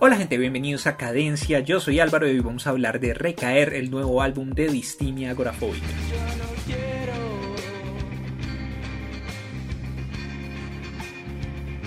Hola gente, bienvenidos a Cadencia, yo soy Álvaro y hoy vamos a hablar de Recaer, el nuevo álbum de Distimia Agorafóbica.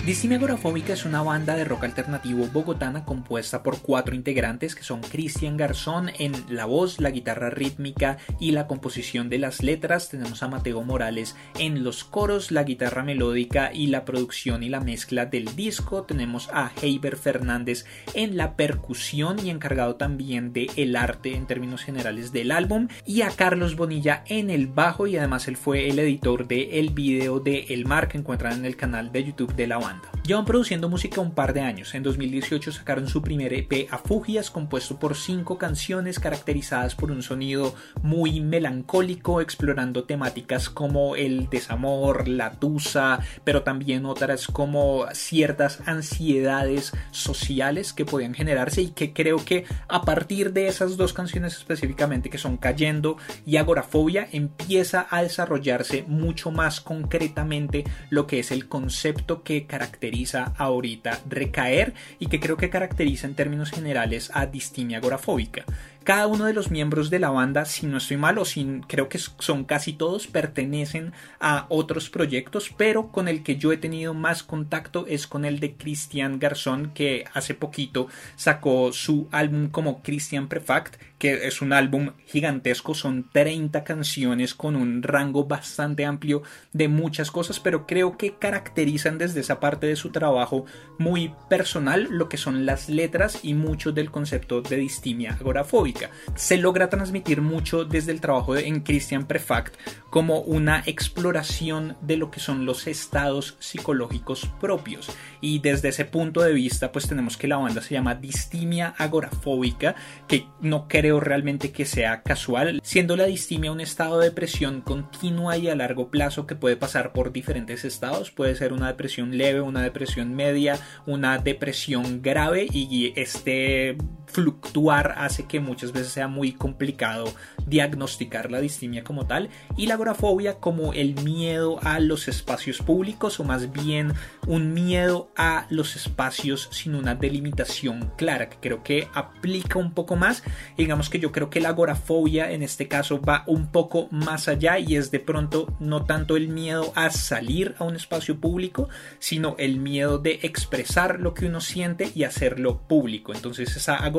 Distimia es una banda de rock alternativo bogotana compuesta por cuatro integrantes que son Cristian Garzón en la voz, la guitarra rítmica y la composición de las letras. Tenemos a Mateo Morales en los coros, la guitarra melódica y la producción y la mezcla del disco. Tenemos a Heiber Fernández en la percusión y encargado también de el arte en términos generales del álbum. Y a Carlos Bonilla en el bajo y además él fue el editor del el video de El Mar que encuentran en el canal de YouTube de la banda. Llevan produciendo música un par de años. En 2018 sacaron su primer EP Afugias, compuesto por cinco canciones caracterizadas por un sonido muy melancólico, explorando temáticas como el desamor, la tusa, pero también otras como ciertas ansiedades sociales que podían generarse y que creo que a partir de esas dos canciones específicamente que son Cayendo y Agorafobia empieza a desarrollarse mucho más concretamente lo que es el concepto que caracteriza caracteriza ahorita recaer y que creo que caracteriza en términos generales a distimia agorafóbica. Cada uno de los miembros de la banda, si no estoy mal o si creo que son casi todos, pertenecen a otros proyectos, pero con el que yo he tenido más contacto es con el de Cristian Garzón, que hace poquito sacó su álbum como Christian Prefact, que es un álbum gigantesco, son 30 canciones con un rango bastante amplio de muchas cosas, pero creo que caracterizan desde esa parte de su trabajo muy personal lo que son las letras y mucho del concepto de distimia agorafóbica. Se logra transmitir mucho desde el trabajo en Christian Prefact como una exploración de lo que son los estados psicológicos propios. Y desde ese punto de vista, pues tenemos que la banda se llama distimia agorafóbica, que no creo realmente que sea casual, siendo la distimia un estado de depresión continua y a largo plazo que puede pasar por diferentes estados. Puede ser una depresión leve, una depresión media, una depresión grave y este fluctuar hace que muchas veces sea muy complicado diagnosticar la distimia como tal y la agorafobia como el miedo a los espacios públicos o más bien un miedo a los espacios sin una delimitación clara que creo que aplica un poco más. Digamos que yo creo que la agorafobia en este caso va un poco más allá y es de pronto no tanto el miedo a salir a un espacio público sino el miedo de expresar lo que uno siente y hacerlo público. Entonces esa agorafobia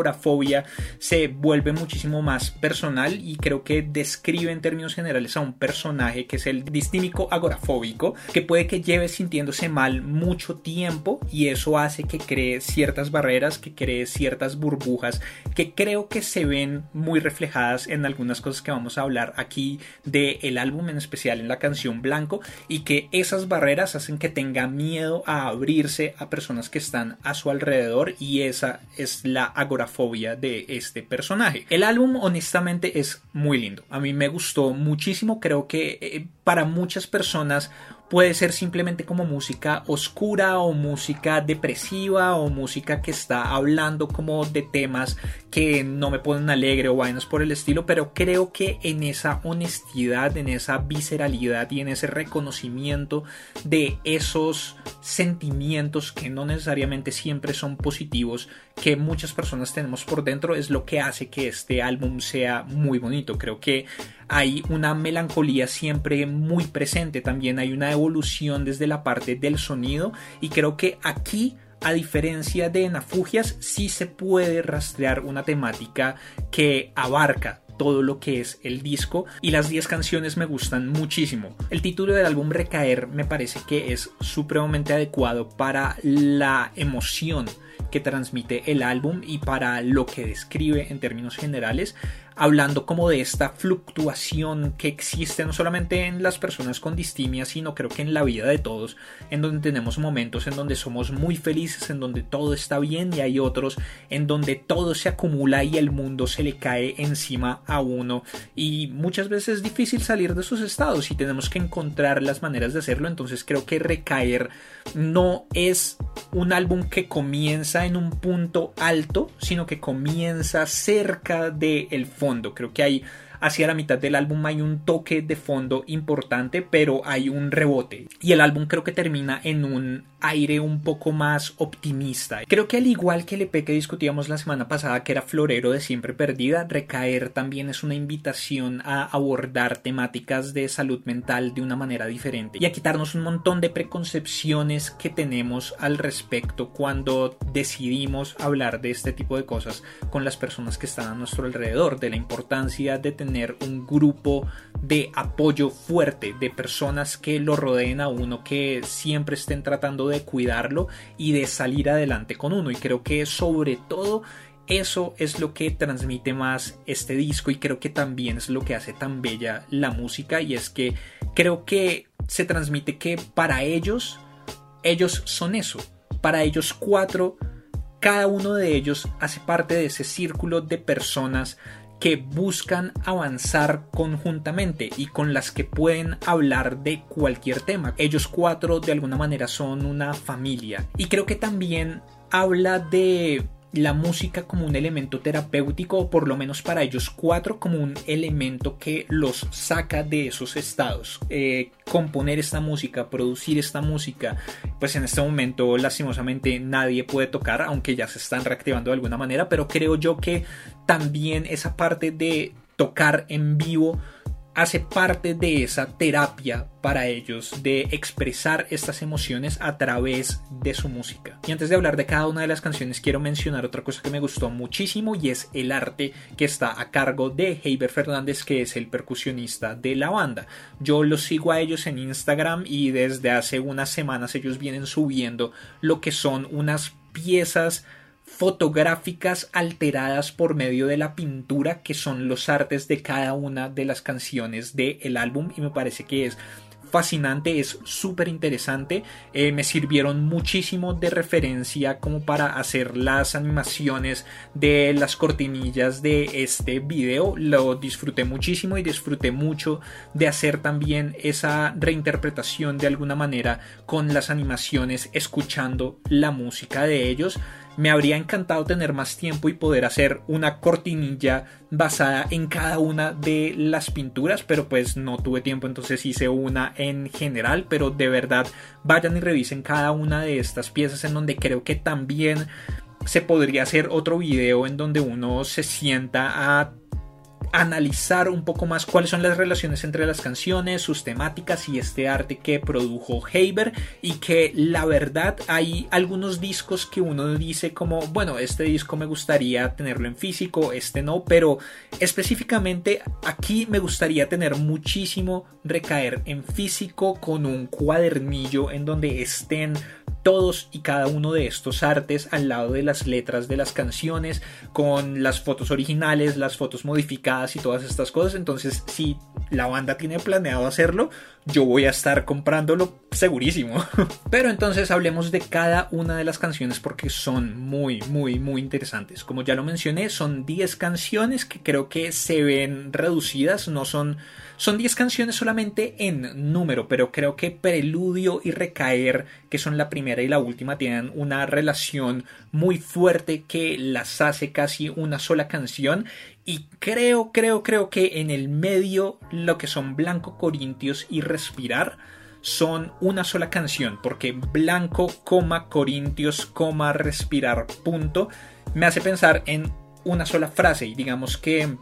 se vuelve muchísimo más personal y creo que describe en términos generales a un personaje que es el distímico agorafóbico, que puede que lleve sintiéndose mal mucho tiempo y eso hace que cree ciertas barreras, que cree ciertas burbujas, que creo que se ven muy reflejadas en algunas cosas que vamos a hablar aquí del el álbum, en especial en la canción Blanco, y que esas barreras hacen que tenga miedo a abrirse a personas que están a su alrededor y esa es la agorafobia de este personaje. El álbum honestamente es muy lindo. A mí me gustó muchísimo. Creo que eh, para muchas personas puede ser simplemente como música oscura o música depresiva o música que está hablando como de temas que no me ponen alegre o vainas por el estilo, pero creo que en esa honestidad, en esa visceralidad y en ese reconocimiento de esos sentimientos que no necesariamente siempre son positivos, que muchas personas tenemos por dentro, es lo que hace que este álbum sea muy bonito. Creo que hay una melancolía siempre muy presente, también hay una evolución desde la parte del sonido. Y creo que aquí a diferencia de Nafugias, sí se puede rastrear una temática que abarca todo lo que es el disco. Y las 10 canciones me gustan muchísimo. El título del álbum Recaer me parece que es supremamente adecuado para la emoción que transmite el álbum y para lo que describe en términos generales hablando como de esta fluctuación que existe no solamente en las personas con distimia, sino creo que en la vida de todos, en donde tenemos momentos en donde somos muy felices, en donde todo está bien y hay otros en donde todo se acumula y el mundo se le cae encima a uno. Y muchas veces es difícil salir de esos estados y tenemos que encontrar las maneras de hacerlo, entonces creo que recaer no es un álbum que comienza en un punto alto, sino que comienza cerca del fondo Creo que hay hacia la mitad del álbum hay un toque de fondo importante, pero hay un rebote. Y el álbum creo que termina en un aire un poco más optimista. Creo que al igual que el EP que discutíamos la semana pasada, que era Florero de Siempre Perdida, Recaer también es una invitación a abordar temáticas de salud mental de una manera diferente y a quitarnos un montón de preconcepciones que tenemos al respecto cuando decidimos hablar de este tipo de cosas con las personas que están a nuestro alrededor, de la importancia de tener un grupo de apoyo fuerte, de personas que lo rodeen a uno, que siempre estén tratando de cuidarlo y de salir adelante con uno. Y creo que sobre todo eso es lo que transmite más este disco y creo que también es lo que hace tan bella la música y es que creo que se transmite que para ellos, ellos son eso. Para ellos cuatro, cada uno de ellos hace parte de ese círculo de personas que buscan avanzar conjuntamente y con las que pueden hablar de cualquier tema. Ellos cuatro de alguna manera son una familia y creo que también habla de la música como un elemento terapéutico o por lo menos para ellos cuatro como un elemento que los saca de esos estados. Eh, componer esta música, producir esta música, pues en este momento lastimosamente nadie puede tocar, aunque ya se están reactivando de alguna manera, pero creo yo que también esa parte de tocar en vivo hace parte de esa terapia para ellos de expresar estas emociones a través de su música. Y antes de hablar de cada una de las canciones quiero mencionar otra cosa que me gustó muchísimo y es el arte que está a cargo de Heiber Fernández que es el percusionista de la banda. Yo los sigo a ellos en Instagram y desde hace unas semanas ellos vienen subiendo lo que son unas piezas fotográficas alteradas por medio de la pintura que son los artes de cada una de las canciones del álbum y me parece que es fascinante, es súper interesante. Eh, me sirvieron muchísimo de referencia como para hacer las animaciones de las cortinillas de este video. Lo disfruté muchísimo y disfruté mucho de hacer también esa reinterpretación de alguna manera con las animaciones, escuchando la música de ellos. Me habría encantado tener más tiempo y poder hacer una cortinilla basada en cada una de las pinturas, pero pues no tuve tiempo, entonces hice una en general, pero de verdad vayan y revisen cada una de estas piezas en donde creo que también se podría hacer otro video en donde uno se sienta a analizar un poco más cuáles son las relaciones entre las canciones, sus temáticas y este arte que produjo Haber y que la verdad hay algunos discos que uno dice como bueno este disco me gustaría tenerlo en físico, este no, pero específicamente aquí me gustaría tener muchísimo recaer en físico con un cuadernillo en donde estén todos y cada uno de estos artes al lado de las letras de las canciones, con las fotos originales, las fotos modificadas y todas estas cosas. Entonces, si la banda tiene planeado hacerlo, yo voy a estar comprándolo segurísimo. Pero entonces hablemos de cada una de las canciones porque son muy, muy, muy interesantes. Como ya lo mencioné, son 10 canciones que creo que se ven reducidas, no son... Son 10 canciones solamente en número, pero creo que Preludio y Recaer, que son la primera y la última, tienen una relación muy fuerte que las hace casi una sola canción y creo, creo, creo que en el medio lo que son Blanco Corintios y Respirar son una sola canción, porque Blanco, coma, Corintios, coma, Respirar, punto, me hace pensar en una sola frase. Y digamos que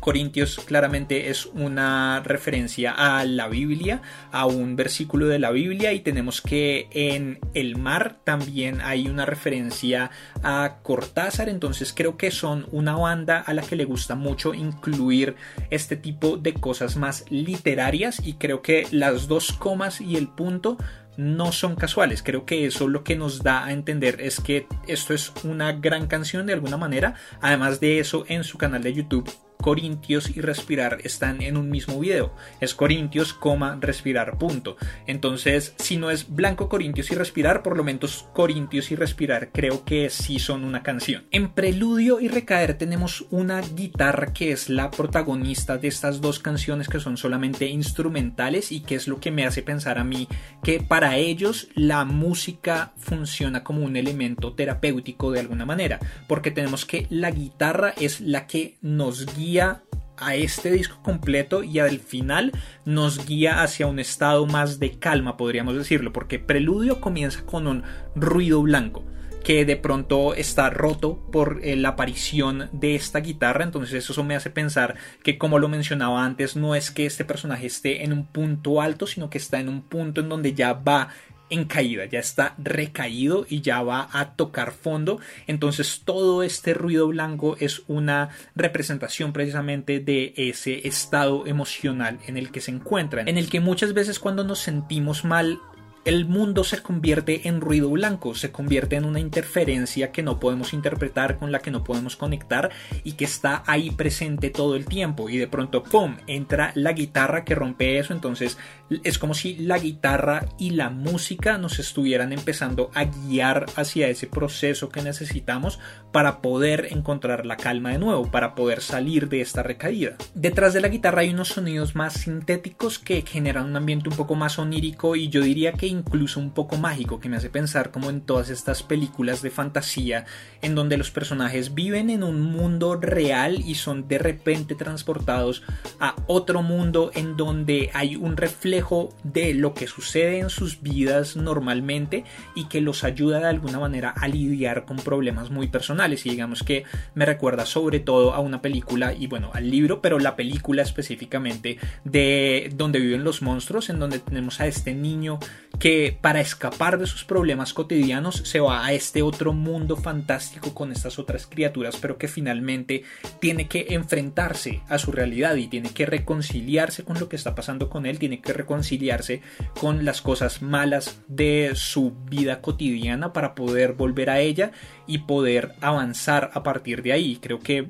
Corintios claramente es una referencia a la Biblia, a un versículo de la Biblia y tenemos que en el mar también hay una referencia a Cortázar, entonces creo que son una banda a la que le gusta mucho incluir este tipo de cosas más literarias y creo que las dos comas y el punto no son casuales. Creo que eso lo que nos da a entender es que esto es una gran canción de alguna manera. Además de eso, en su canal de YouTube Corintios y respirar están en un mismo video. Es Corintios, coma, respirar, punto. Entonces, si no es blanco Corintios y respirar, por lo menos Corintios y respirar creo que sí son una canción. En preludio y recaer tenemos una guitarra que es la protagonista de estas dos canciones que son solamente instrumentales y que es lo que me hace pensar a mí que para ellos la música funciona como un elemento terapéutico de alguna manera, porque tenemos que la guitarra es la que nos guía a este disco completo y al final nos guía hacia un estado más de calma, podríamos decirlo, porque Preludio comienza con un ruido blanco que de pronto está roto por eh, la aparición de esta guitarra. Entonces eso me hace pensar que como lo mencionaba antes, no es que este personaje esté en un punto alto, sino que está en un punto en donde ya va en caída, ya está recaído y ya va a tocar fondo. Entonces todo este ruido blanco es una representación precisamente de ese estado emocional en el que se encuentran, en el que muchas veces cuando nos sentimos mal el mundo se convierte en ruido blanco, se convierte en una interferencia que no podemos interpretar, con la que no podemos conectar y que está ahí presente todo el tiempo. Y de pronto, ¡pum!, entra la guitarra que rompe eso. Entonces es como si la guitarra y la música nos estuvieran empezando a guiar hacia ese proceso que necesitamos para poder encontrar la calma de nuevo, para poder salir de esta recaída. Detrás de la guitarra hay unos sonidos más sintéticos que generan un ambiente un poco más onírico y yo diría que incluso un poco mágico que me hace pensar como en todas estas películas de fantasía en donde los personajes viven en un mundo real y son de repente transportados a otro mundo en donde hay un reflejo de lo que sucede en sus vidas normalmente y que los ayuda de alguna manera a lidiar con problemas muy personales. Y digamos que me recuerda sobre todo a una película y bueno al libro pero la película específicamente de donde viven los monstruos en donde tenemos a este niño que para escapar de sus problemas cotidianos se va a este otro mundo fantástico con estas otras criaturas, pero que finalmente tiene que enfrentarse a su realidad y tiene que reconciliarse con lo que está pasando con él, tiene que reconciliarse con las cosas malas de su vida cotidiana para poder volver a ella y poder avanzar a partir de ahí. Creo que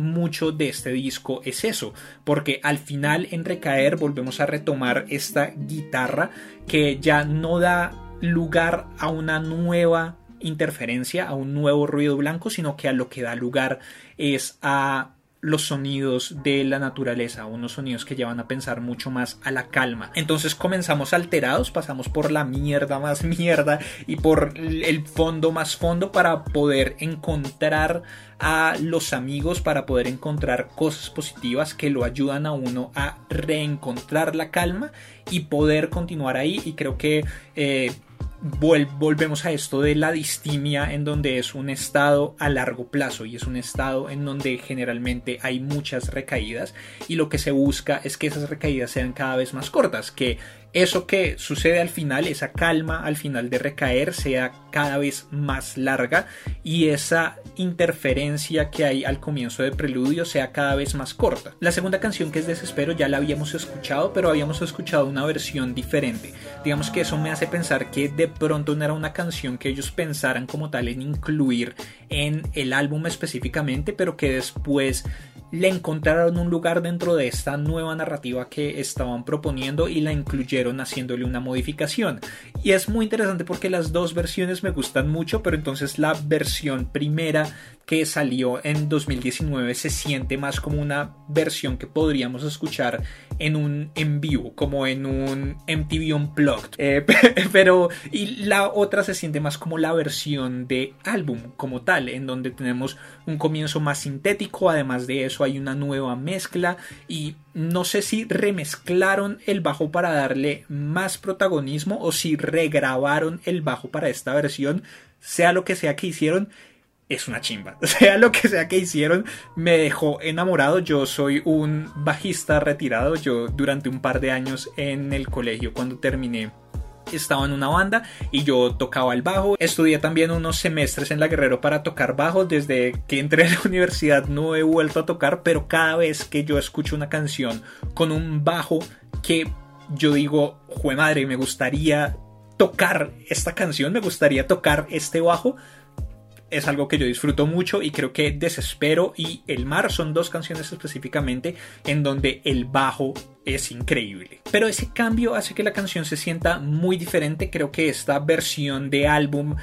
mucho de este disco es eso, porque al final en Recaer volvemos a retomar esta guitarra que ya no da lugar a una nueva interferencia, a un nuevo ruido blanco, sino que a lo que da lugar es a los sonidos de la naturaleza, unos sonidos que llevan a pensar mucho más a la calma. Entonces comenzamos alterados, pasamos por la mierda más mierda y por el fondo más fondo para poder encontrar a los amigos, para poder encontrar cosas positivas que lo ayudan a uno a reencontrar la calma y poder continuar ahí. Y creo que eh, volvemos a esto de la distimia en donde es un estado a largo plazo y es un estado en donde generalmente hay muchas recaídas y lo que se busca es que esas recaídas sean cada vez más cortas, que eso que sucede al final, esa calma al final de recaer sea cada vez más larga y esa interferencia que hay al comienzo de preludio sea cada vez más corta. La segunda canción que es Desespero ya la habíamos escuchado, pero habíamos escuchado una versión diferente. Digamos que eso me hace pensar que de pronto no era una canción que ellos pensaran como tal en incluir en el álbum específicamente, pero que después le encontraron un lugar dentro de esta nueva narrativa que estaban proponiendo y la incluyeron haciéndole una modificación. Y es muy interesante porque las dos versiones me gustan mucho, pero entonces la versión primera que salió en 2019 se siente más como una versión que podríamos escuchar en un en vivo, como en un MTV Unplugged. Eh, pero y la otra se siente más como la versión de álbum como tal, en donde tenemos un comienzo más sintético, además de eso hay una nueva mezcla y no sé si remezclaron el bajo para darle más protagonismo o si regrabaron el bajo para esta versión, sea lo que sea que hicieron, es una chimba. Sea lo que sea que hicieron, me dejó enamorado. Yo soy un bajista retirado. Yo durante un par de años en el colegio cuando terminé estaba en una banda y yo tocaba el bajo. Estudié también unos semestres en la Guerrero para tocar bajo. Desde que entré a la universidad no he vuelto a tocar, pero cada vez que yo escucho una canción con un bajo que yo digo, jue madre, me gustaría tocar esta canción, me gustaría tocar este bajo es algo que yo disfruto mucho y creo que Desespero y El Mar son dos canciones específicamente en donde el bajo es increíble. Pero ese cambio hace que la canción se sienta muy diferente. Creo que esta versión de álbum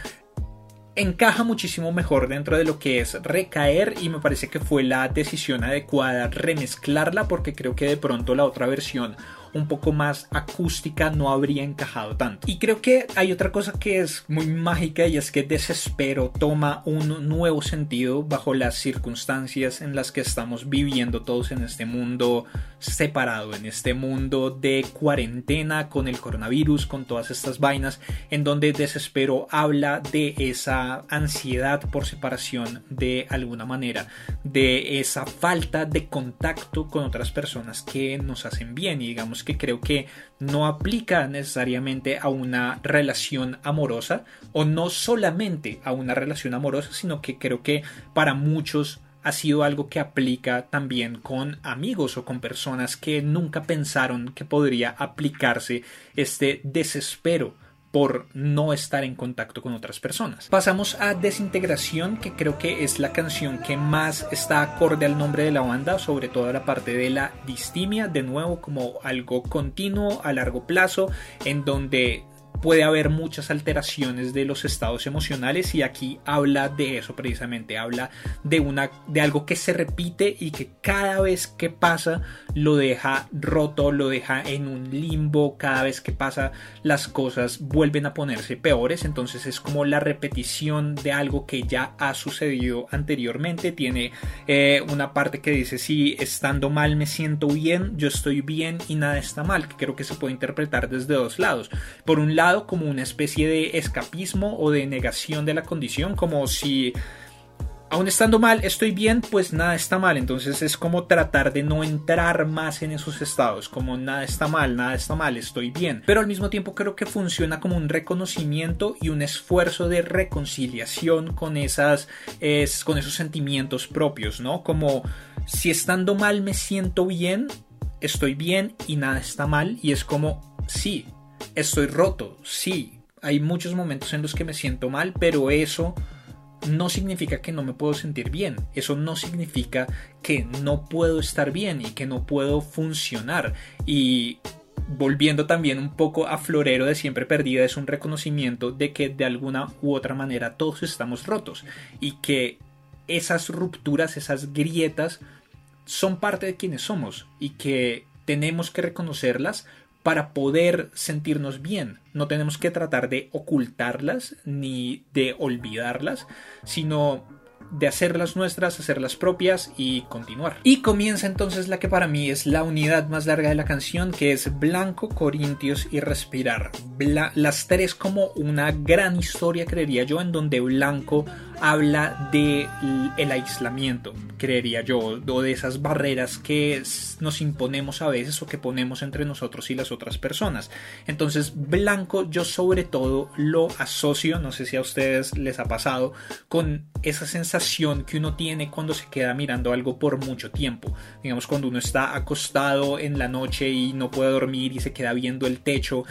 encaja muchísimo mejor dentro de lo que es recaer y me parece que fue la decisión adecuada remezclarla porque creo que de pronto la otra versión un poco más acústica no habría encajado tanto. Y creo que hay otra cosa que es muy mágica y es que desespero toma un nuevo sentido bajo las circunstancias en las que estamos viviendo todos en este mundo separado, en este mundo de cuarentena con el coronavirus, con todas estas vainas, en donde desespero habla de esa ansiedad por separación de alguna manera, de esa falta de contacto con otras personas que nos hacen bien y digamos que creo que no aplica necesariamente a una relación amorosa o no solamente a una relación amorosa, sino que creo que para muchos ha sido algo que aplica también con amigos o con personas que nunca pensaron que podría aplicarse este desespero por no estar en contacto con otras personas. Pasamos a Desintegración, que creo que es la canción que más está acorde al nombre de la banda, sobre todo la parte de la distimia, de nuevo como algo continuo a largo plazo, en donde puede haber muchas alteraciones de los estados emocionales y aquí habla de eso precisamente, habla de una de algo que se repite y que cada vez que pasa lo deja roto, lo deja en un limbo, cada vez que pasa las cosas vuelven a ponerse peores, entonces es como la repetición de algo que ya ha sucedido anteriormente, tiene eh, una parte que dice si estando mal me siento bien, yo estoy bien y nada está mal, que creo que se puede interpretar desde dos lados, por un lado como una especie de escapismo o de negación de la condición, como si aún estando mal estoy bien, pues nada está mal. Entonces es como tratar de no entrar más en esos estados, como nada está mal, nada está mal, estoy bien. Pero al mismo tiempo creo que funciona como un reconocimiento y un esfuerzo de reconciliación con esas, es, con esos sentimientos propios, ¿no? Como si estando mal me siento bien, estoy bien y nada está mal y es como sí, estoy roto, sí, hay muchos momentos en los que me siento mal, pero eso no significa que no me puedo sentir bien, eso no significa que no puedo estar bien y que no puedo funcionar. Y volviendo también un poco a Florero de siempre perdida es un reconocimiento de que de alguna u otra manera todos estamos rotos y que esas rupturas, esas grietas son parte de quienes somos y que tenemos que reconocerlas para poder sentirnos bien. No tenemos que tratar de ocultarlas ni de olvidarlas, sino de hacerlas nuestras, hacerlas propias y continuar. Y comienza entonces la que para mí es la unidad más larga de la canción, que es Blanco, Corintios y Respirar. las tres como una gran historia, creería yo, en donde Blanco habla de el aislamiento, creería yo, o de esas barreras que nos imponemos a veces o que ponemos entre nosotros y las otras personas. Entonces, blanco yo sobre todo lo asocio, no sé si a ustedes les ha pasado, con esa sensación que uno tiene cuando se queda mirando algo por mucho tiempo. Digamos, cuando uno está acostado en la noche y no puede dormir y se queda viendo el techo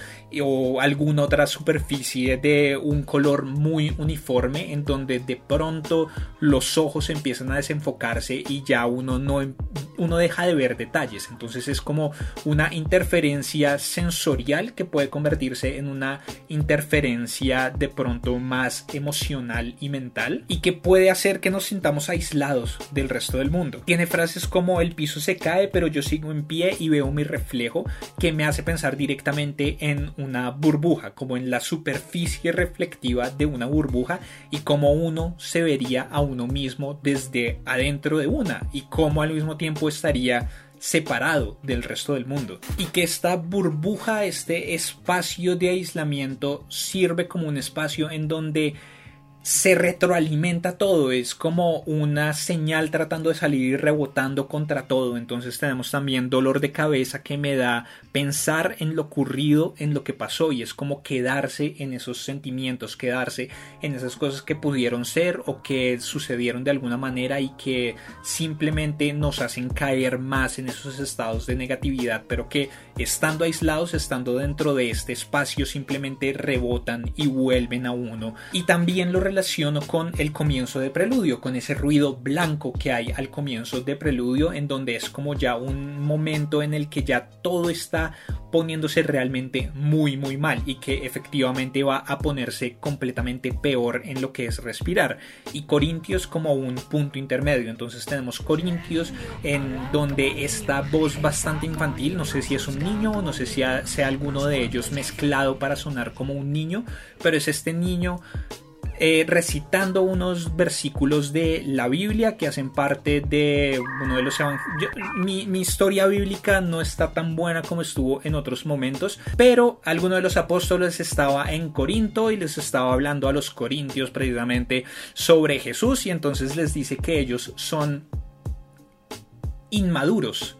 o alguna otra superficie de un color muy uniforme en donde de pronto los ojos empiezan a desenfocarse y ya uno no em, uno deja de ver detalles. Entonces es como una interferencia sensorial que puede convertirse en una interferencia de pronto más emocional y mental y que puede hacer que nos sintamos aislados del resto del mundo. Tiene frases como el piso se cae pero yo sigo en pie y veo mi reflejo que me hace pensar directamente en una burbuja, como en la superficie reflectiva de una burbuja y como uno se vería a uno mismo desde adentro de una y cómo al mismo tiempo estaría separado del resto del mundo. Y que esta burbuja, este espacio de aislamiento sirve como un espacio en donde se retroalimenta todo, es como una señal tratando de salir y rebotando contra todo. Entonces tenemos también dolor de cabeza que me da pensar en lo ocurrido, en lo que pasó y es como quedarse en esos sentimientos, quedarse en esas cosas que pudieron ser o que sucedieron de alguna manera y que simplemente nos hacen caer más en esos estados de negatividad, pero que estando aislados, estando dentro de este espacio simplemente rebotan y vuelven a uno. Y también lo relaciono con el comienzo de Preludio, con ese ruido blanco que hay al comienzo de Preludio, en donde es como ya un momento en el que ya todo está poniéndose realmente muy muy mal y que efectivamente va a ponerse completamente peor en lo que es respirar. Y Corintios como un punto intermedio. Entonces tenemos Corintios en donde esta voz bastante infantil no sé si es un niño no sé si sea alguno de ellos mezclado para sonar como un niño pero es este niño eh, recitando unos versículos de la Biblia que hacen parte de uno de los evangelios. Mi, mi, historia bíblica no está tan buena como estuvo en otros momentos, pero alguno de los apóstoles estaba en Corinto y les estaba hablando a los corintios precisamente sobre Jesús y entonces les dice que ellos son inmaduros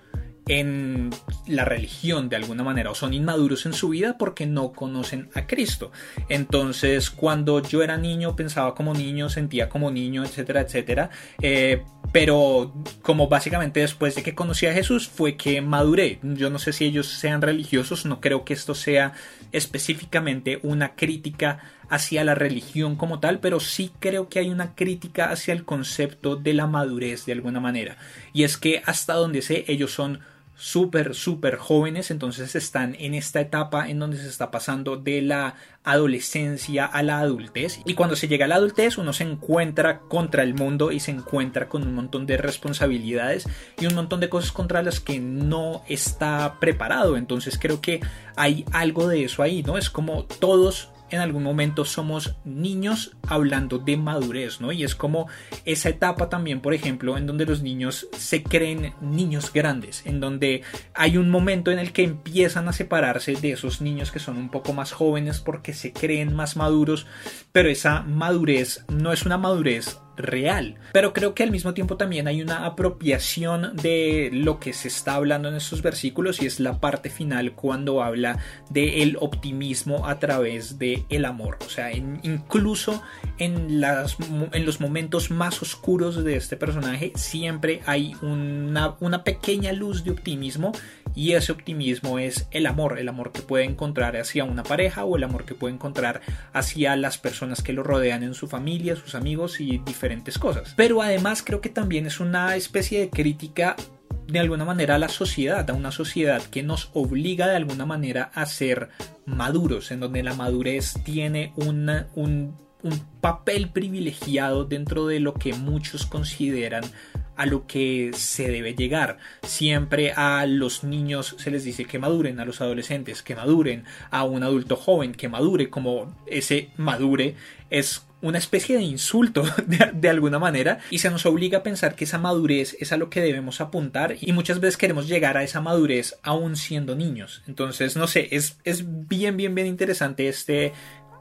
en la religión de alguna manera o son inmaduros en su vida porque no conocen a Cristo. Entonces cuando yo era niño pensaba como niño, sentía como niño, etcétera, etcétera. Eh, pero como básicamente después de que conocí a Jesús fue que maduré. Yo no sé si ellos sean religiosos, no creo que esto sea específicamente una crítica hacia la religión como tal, pero sí creo que hay una crítica hacia el concepto de la madurez de alguna manera. Y es que hasta donde sé ellos son súper, súper jóvenes, entonces están en esta etapa en donde se está pasando de la adolescencia a la adultez. Y cuando se llega a la adultez uno se encuentra contra el mundo y se encuentra con un montón de responsabilidades y un montón de cosas contra las que no está preparado. Entonces creo que hay algo de eso ahí, ¿no? Es como todos en algún momento somos niños hablando de madurez, ¿no? Y es como esa etapa también, por ejemplo, en donde los niños se creen niños grandes, en donde hay un momento en el que empiezan a separarse de esos niños que son un poco más jóvenes porque se creen más maduros, pero esa madurez no es una madurez real. Pero creo que al mismo tiempo también hay una apropiación de lo que se está hablando en estos versículos y es la parte final cuando habla de el optimismo a través de el amor. O sea, incluso en, las, en los momentos más oscuros de este personaje siempre hay una, una pequeña luz de optimismo y ese optimismo es el amor, el amor que puede encontrar hacia una pareja o el amor que puede encontrar hacia las personas que lo rodean en su familia, sus amigos y diferentes cosas. Pero además creo que también es una especie de crítica de alguna manera a la sociedad, a una sociedad que nos obliga de alguna manera a ser maduros, en donde la madurez tiene un, un papel privilegiado dentro de lo que muchos consideran a lo que se debe llegar. Siempre a los niños se les dice que maduren, a los adolescentes que maduren, a un adulto joven que madure, como ese madure es una especie de insulto de, alguna manera y se nos obliga a pensar que esa madurez es a lo que debemos apuntar y muchas veces queremos llegar a esa madurez aún siendo niños. Entonces, no sé, es, es bien, bien, bien interesante este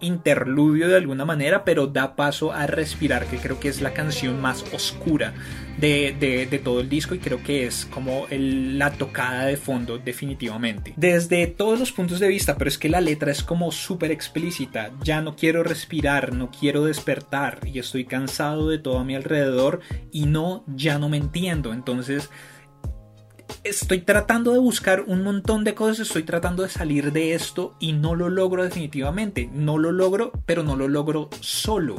interludio de alguna manera, pero da paso a respirar, que creo que es la canción más oscura de, todo el disco y creo que es como la tocada de fondo definitivamente. Desde todos los puntos de vista, pero es que la letra es como súper explícita, ya no quiero respirar, no quiero despertar y estoy cansado de todo a mi alrededor y no, ya no me entiendo, entonces estoy tratando de buscar un montón de cosas, estoy tratando de salir de esto y no lo logro definitivamente. No lo logro, pero no lo logro solo.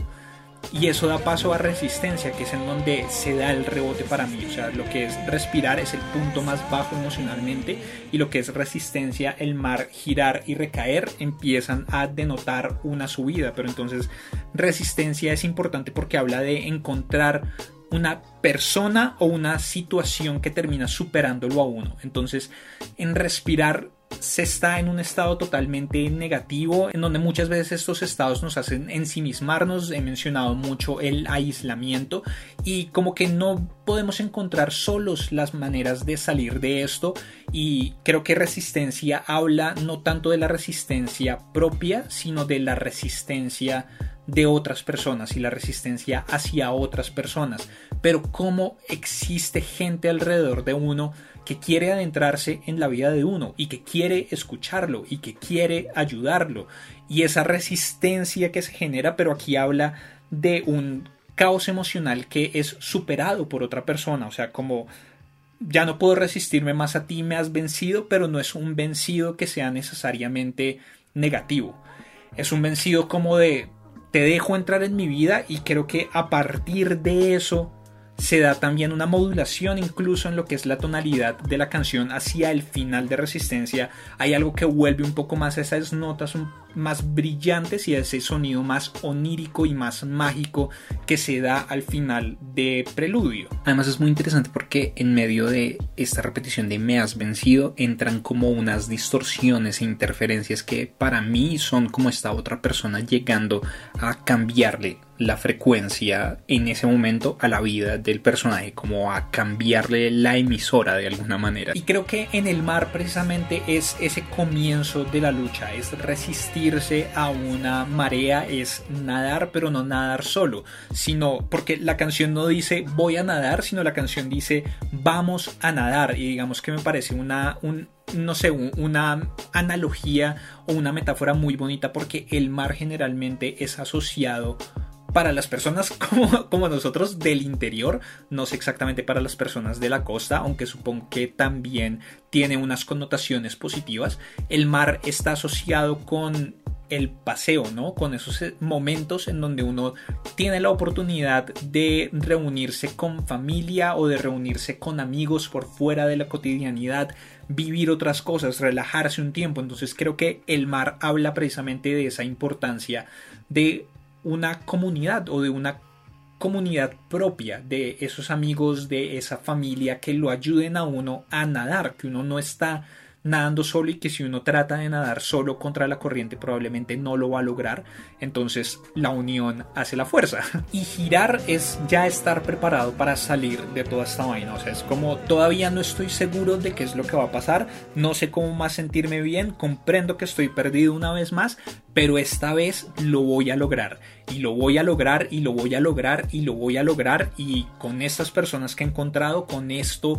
Y eso da paso a resistencia, que es en donde se da el rebote para mí. O sea, lo que es respirar es el punto más bajo emocionalmente y lo que es resistencia, el mar, girar y recaer empiezan a denotar una subida. Pero entonces resistencia es importante porque habla de encontrar una persona o una situación que termina superándolo a uno. Entonces, en respirar se está en un estado totalmente negativo, en donde muchas veces estos estados nos hacen ensimismarnos. He mencionado mucho el aislamiento y como que no podemos encontrar solos las maneras de salir de esto. Y creo que resistencia habla no tanto de la resistencia propia, sino de la resistencia de otras personas y la resistencia hacia otras personas, pero cómo existe gente alrededor de uno que quiere adentrarse en la vida de uno y que quiere escucharlo y que quiere ayudarlo y esa resistencia que se genera, pero aquí habla de un caos emocional que es superado por otra persona, o sea, como ya no puedo resistirme más a ti, me has vencido, pero no es un vencido que sea necesariamente negativo. Es un vencido como de te dejo entrar en mi vida y creo que a partir de eso se da también una modulación incluso en lo que es la tonalidad de la canción hacia el final de Resistencia. Hay algo que vuelve un poco más esas notas más brillantes y a ese sonido más onírico y más mágico que se da al final de Preludio. Además es muy interesante porque en medio de esta repetición de me has vencido entran como unas distorsiones e interferencias que para mí son como esta otra persona llegando a cambiarle la frecuencia en ese momento a la vida del personaje, como a cambiarle la emisora de alguna manera. Y creo que en el mar precisamente es ese comienzo de la lucha, es resistirse a una marea, es nadar, pero no nadar solo, sino porque la canción no dice voy a nadar, sino la canción dice vamos a nadar. Y digamos que me parece una, un, no sé, una analogía o una metáfora muy bonita porque el mar generalmente es asociado para las personas como, nosotros del interior, no sé exactamente para las personas de la costa, aunque supongo que también tiene unas connotaciones positivas. El mar está asociado con el paseo, ¿no? Con esos eh, momentos en donde uno tiene la oportunidad de reunirse con familia o de reunirse con amigos por fuera de la cotidianidad, vivir otras cosas, relajarse un tiempo. Entonces creo que el mar habla precisamente de esa importancia de una comunidad o de una comunidad propia de esos amigos, de esa familia que lo ayuden a uno a nadar, que uno no está nadando solo y que si uno trata de nadar solo contra la corriente probablemente no lo va a lograr. Entonces la unión hace la fuerza. Y girar es ya estar preparado para salir de toda esta vaina. O sea, es como todavía no estoy seguro de qué es lo que va a pasar. No sé cómo más sentirme bien. Comprendo que estoy perdido una vez más. Pero esta vez lo voy a lograr. Y lo voy a lograr y lo voy a lograr y lo voy a lograr. Y con estas personas que he encontrado, con esto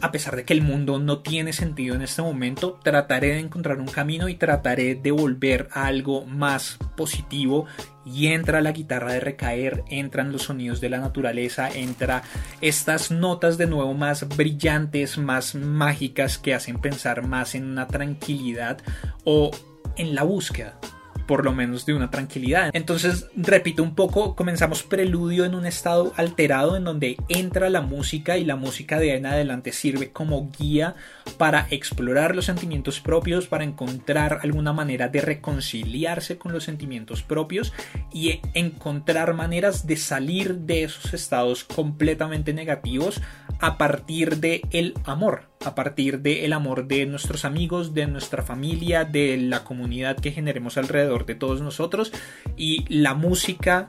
a pesar de que el mundo no tiene sentido en este momento, trataré de encontrar un camino y trataré de volver a algo más positivo. Y entra la guitarra de recaer, entran los sonidos de la naturaleza, entra estas notas de nuevo más brillantes, más mágicas que hacen pensar más en una tranquilidad o en la búsqueda por lo menos de una tranquilidad. Entonces, repito un poco, comenzamos preludio en un estado alterado en donde entra la música y la música de ahí en adelante sirve como guía para explorar los sentimientos propios, para encontrar alguna manera de reconciliarse con los sentimientos propios y encontrar maneras de salir de esos estados completamente negativos a partir de el amor, a partir del amor de nuestros amigos, de nuestra familia, de la comunidad que generemos alrededor de todos nosotros y la música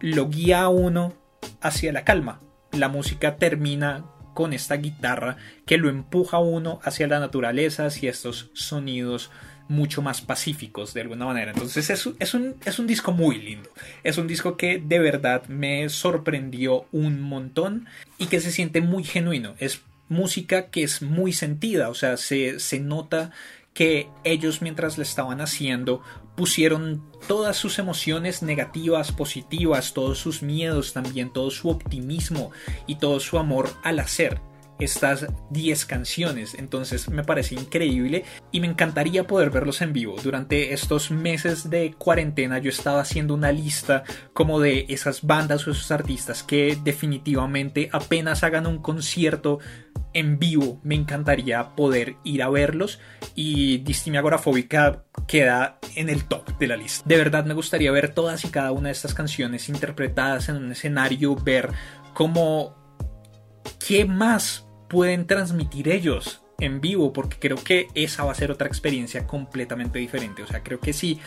lo guía a uno hacia la calma. La música termina con esta guitarra que lo empuja a uno hacia la naturaleza, hacia estos sonidos mucho más pacíficos de alguna manera. Entonces es, es, un, es un disco muy lindo. Es un disco que de verdad me sorprendió un montón y que se siente muy genuino. Es música que es muy sentida, o sea, se, se nota que ellos mientras le estaban haciendo pusieron todas sus emociones negativas, positivas, todos sus miedos también, todo su optimismo y todo su amor al hacer estas 10 canciones. Entonces me parece increíble y me encantaría poder verlos en vivo. Durante estos meses de cuarentena yo estaba haciendo una lista como de esas bandas o esos artistas que definitivamente apenas hagan un concierto en vivo me encantaría poder ir a verlos y Distimia Agorafóbica queda en el top de la lista. De verdad me gustaría ver todas y cada una de estas canciones interpretadas en un escenario, ver cómo qué más pueden transmitir ellos en vivo, porque creo que esa va a ser otra experiencia completamente diferente. O sea, creo que si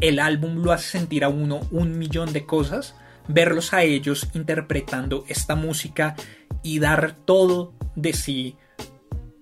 el álbum lo hace sentir a uno un millón de cosas, verlos a ellos interpretando esta música y dar todo de sí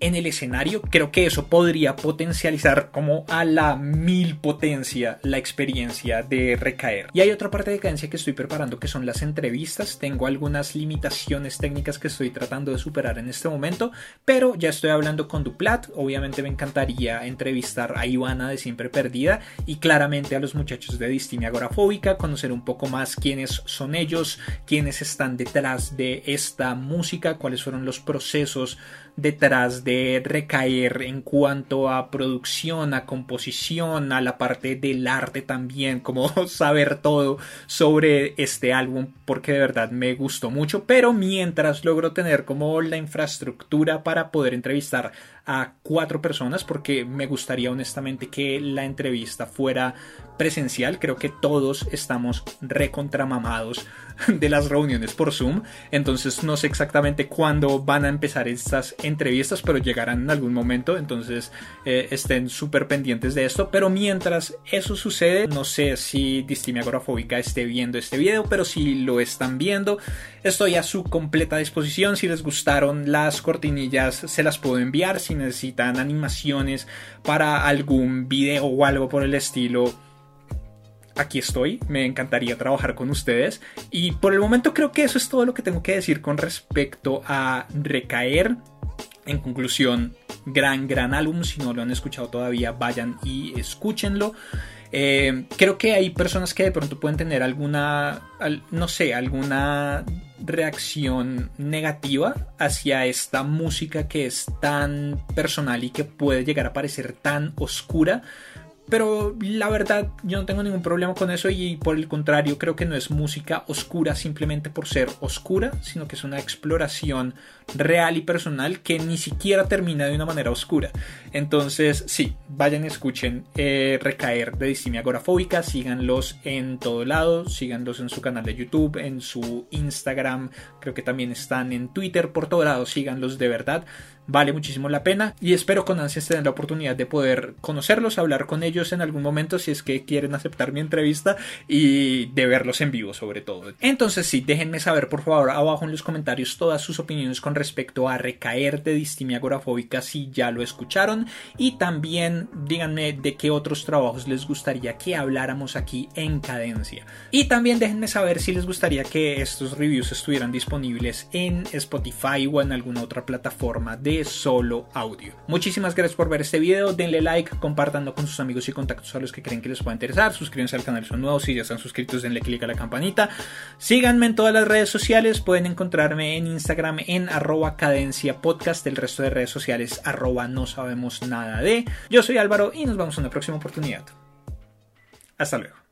en el escenario, creo que eso podría potencializar como a la mil potencia la experiencia de recaer. Y hay otra parte de cadencia que estoy preparando que son las entrevistas. Tengo algunas limitaciones técnicas que estoy tratando de superar en este momento, pero ya estoy hablando con Duplat. Obviamente me encantaría entrevistar a Ivana de Siempre Perdida y claramente a los muchachos de Distimia Agorafóbica, conocer un poco más quiénes son ellos, quiénes están detrás de esta música, cuáles fueron los procesos detrás de de recaer en cuanto a producción, a composición, a la parte del arte también, como saber todo sobre este álbum porque de verdad me gustó mucho, pero mientras logro tener como la infraestructura para poder entrevistar a cuatro personas porque me gustaría honestamente que la entrevista fuera presencial. Creo que todos estamos recontramamados de las reuniones por Zoom. Entonces no sé exactamente cuándo van a empezar estas entrevistas, pero llegarán en algún momento. Entonces eh, estén súper pendientes de esto. Pero mientras eso sucede, no sé si Distimia Agorafóbica esté viendo este video, pero si lo están viendo, estoy a su completa disposición. Si les gustaron las cortinillas, se las puedo enviar. Si necesitan animaciones para algún video o algo por el estilo aquí estoy, me encantaría trabajar con ustedes y por el momento creo que eso es todo lo que tengo que decir con respecto a recaer. En conclusión, gran, gran álbum, si no lo han escuchado todavía, vayan y escúchenlo. Eh, creo que hay personas que de pronto pueden tener alguna, no sé, alguna reacción negativa hacia esta música que es tan personal y que puede llegar a parecer tan oscura. Pero la verdad, yo no tengo ningún problema con eso y por el contrario, creo que no es música oscura simplemente por ser oscura, sino que es una exploración real y personal que ni siquiera termina de una manera oscura. Entonces, sí, vayan escuchen eh, Recaer de Distimia Agorafóbica, síganlos en todo lado, síganlos en su canal de YouTube, en su Instagram, creo que también están en Twitter, por todo lado, síganlos de verdad. Vale muchísimo la pena y espero con ansias tener la oportunidad de poder conocerlos, hablar con ellos en algún momento si es que quieren aceptar mi entrevista y de verlos en vivo sobre todo. Entonces sí, déjenme saber por favor abajo en los comentarios todas sus opiniones con respecto a recaer de distimia agorafóbica si ya lo escucharon y también díganme de qué otros trabajos les gustaría que habláramos aquí en cadencia. Y también déjenme saber si les gustaría que estos reviews estuvieran disponibles en Spotify o en alguna otra plataforma de solo audio. Muchísimas gracias por ver este video, denle like, compartanlo con sus amigos y contactos a los que creen que les pueda interesar, suscríbanse al canal si son nuevos, si ya están suscritos denle click a la campanita, síganme en todas las redes sociales, pueden encontrarme en Instagram en arroba cadencia el resto de redes sociales arroba no sabemos nada de. Yo soy Álvaro y nos vemos en la próxima oportunidad. Hasta luego.